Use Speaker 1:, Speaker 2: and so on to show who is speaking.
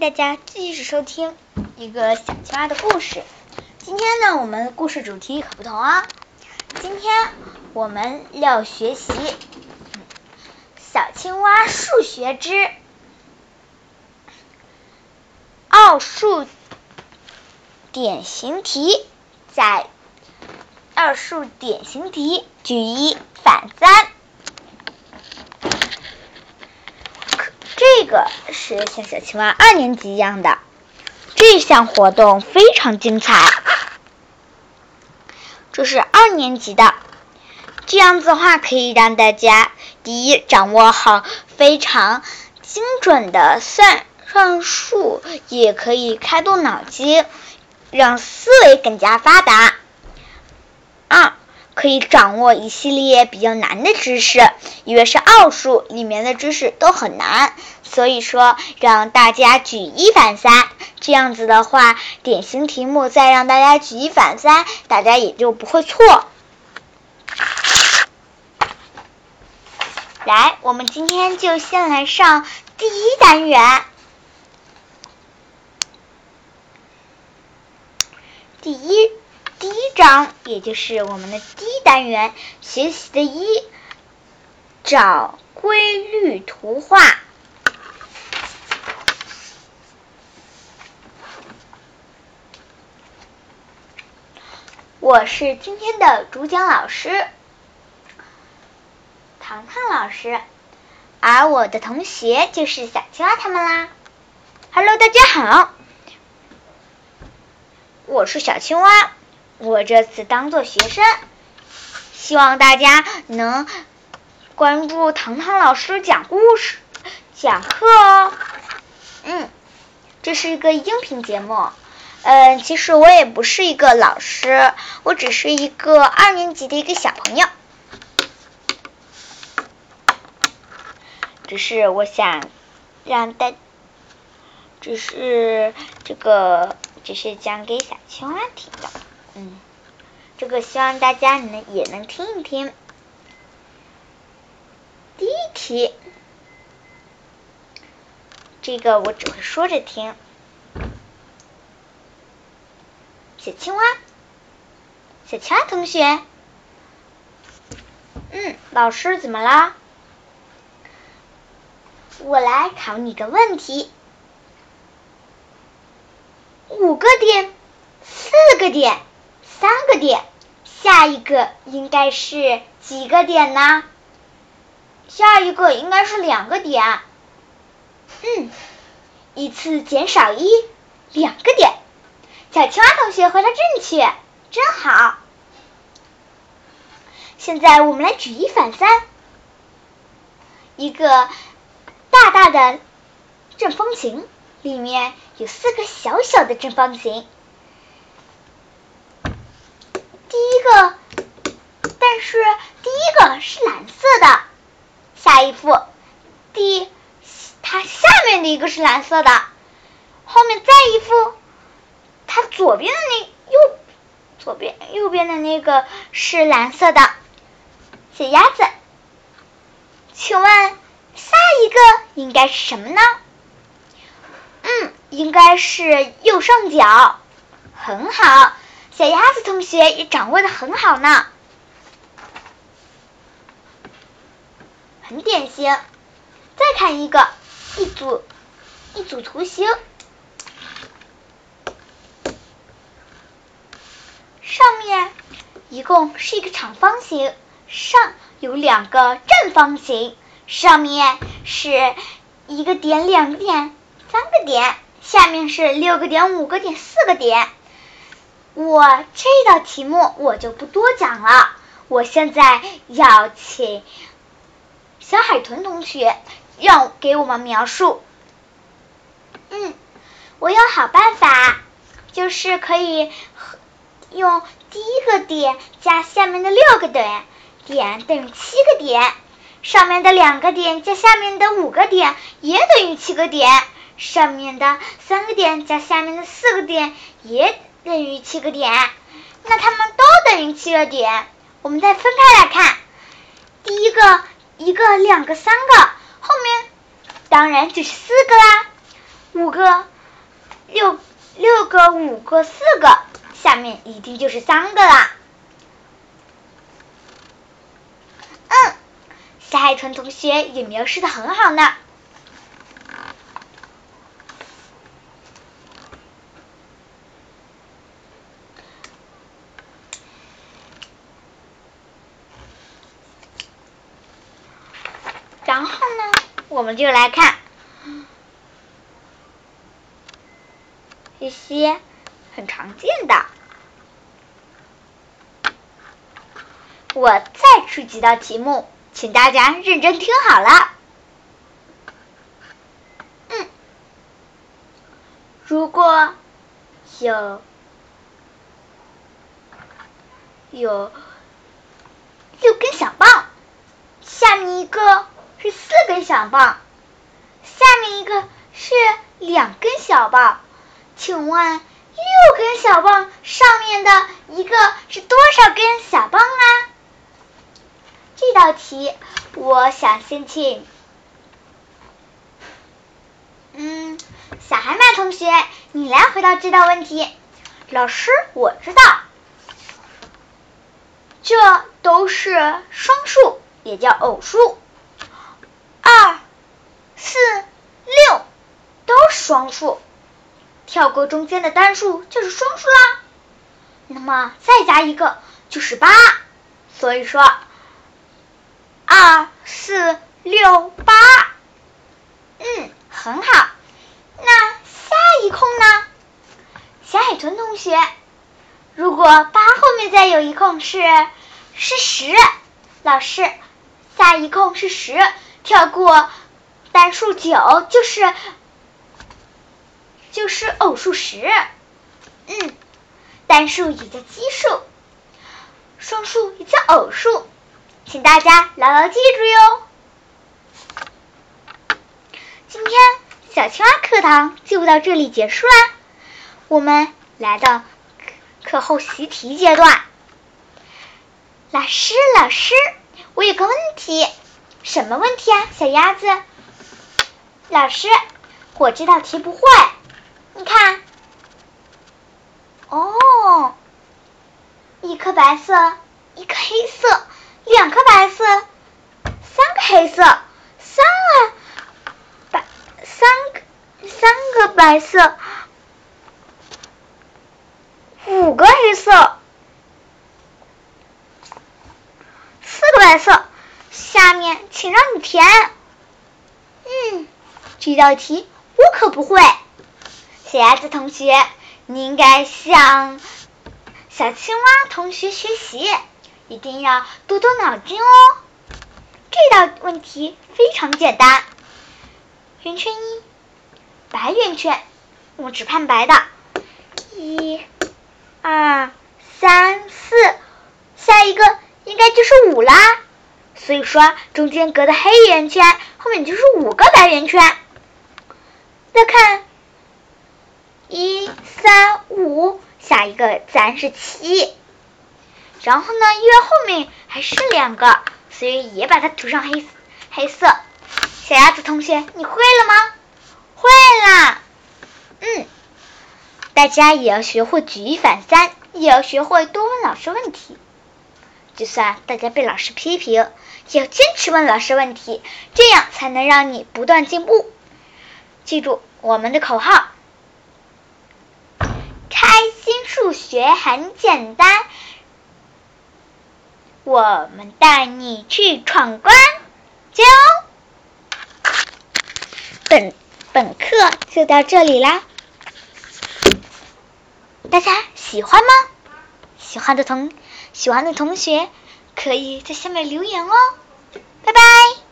Speaker 1: 大家继续收听一个小青蛙的故事。今天呢，我们的故事主题可不同啊。今天我们要学习《小青蛙数学之奥数典型题》。在奥数典型题，举一反三。这个是像小青蛙二年级一样的，这项活动非常精彩。这是二年级的，这样子的话可以让大家第一掌握好非常精准的算算术，也可以开动脑筋，让思维更加发达。二可以掌握一系列比较难的知识，因为是奥数里面的知识都很难，所以说让大家举一反三，这样子的话，典型题目再让大家举一反三，大家也就不会错。来，我们今天就先来上第一单元，第一。第一章，也就是我们的第一单元学习的一，找规律图画。我是今天的主讲老师，糖糖老师，而我的同学就是小青蛙他们啦。Hello，大家好，我是小青蛙。我这次当做学生，希望大家能关注糖糖老师讲故事、讲课哦。嗯，这是一个音频节目。嗯，其实我也不是一个老师，我只是一个二年级的一个小朋友。只是我想让大，只是这个只是讲给小青蛙听的。嗯，这个希望大家能也能听一听。第一题，这个我只会说着听。小青蛙，小青蛙同学，嗯，老师怎么啦？我来考你个问题，五个点，四个点。三个点，下一个应该是几个点呢？下一个应该是两个点。嗯，一次减少一，两个点。小青蛙同学回答正确，真好。现在我们来举一反三，一个大大的正方形里面有四个小小的正方形。第一个，但是第一个是蓝色的。下一幅，第它下面的一个是蓝色的，后面再一幅，它左边的那右左边右边的那个是蓝色的。小鸭子，请问下一个应该是什么呢？嗯，应该是右上角。很好。小鸭子同学也掌握的很好呢，很典型。再看一个，一组一组图形，上面一共是一个长方形，上有两个正方形，上面是一个点、两个点、三个点，下面是六个点、五个点、四个点。我这道题目我就不多讲了，我现在要请小海豚同学让给我们描述。嗯，我有好办法，就是可以用第一个点加下面的六个点，点等于七个点，上面的两个点加下面的五个点也等于七个点，上面的三个点加下面的四个点也。等于七个点，那它们都等于七个点。我们再分开来看，第一个一个、两个、三个，后面当然就是四个啦。五个、六六个、五个、四个，下面一定就是三个啦。嗯，小海豚同学也描述的很好呢。然后呢，我们就来看一些很常见的。我再出几道题目，请大家认真听好了。嗯，如果有有六根小棒，下面一个是小棒，下面一个是两根小棒，请问六根小棒上面的一个是多少根小棒啊？这道题，我想先请，嗯，小海马同学，你来回答这道问题。老师，我知道，这都是双数，也叫偶数，二、四、六都是双数，跳过中间的单数就是双数啦。那么再加一个就是八，所以说。二四六八，嗯，很好。那下一空呢？小海豚同学，如果八后面再有一空是是十，老师，下一空是十，跳过单数九就是就是偶数十。嗯，单数也叫奇数，双数也叫偶数。请大家牢牢记住哟！今天小青蛙课堂就到这里结束啦。我们来到课后习题阶段。老师，老师，我有个问题。什么问题啊，小鸭子？老师，我这道题不会。你看，哦，一颗白色，一颗黑色。两颗白色，三个黑色，三个白，三个三个白色，五个黑色，四个白色。下面请让你填。嗯，这道题我可不会。小鸭子同学，你应该向小青蛙同学学习。一定要多动脑筋哦！这道问题非常简单。圆圈一，白圆圈，我只看白的。一、二、三、四，下一个应该就是五啦。所以说，中间隔的黑圆圈后面就是五个白圆圈。再看，一、三、五，下一个自然是七。然后呢，因为后面还剩两个，所以也把它涂上黑黑色。小鸭子同学，你会了吗？会啦。嗯，大家也要学会举一反三，也要学会多问老师问题。就算大家被老师批评，也要坚持问老师问题，这样才能让你不断进步。记住我们的口号：开心数学很简单。我们带你去闯关，加油！本本课就到这里啦，大家喜欢吗？喜欢的同喜欢的同学可以在下面留言哦，拜拜。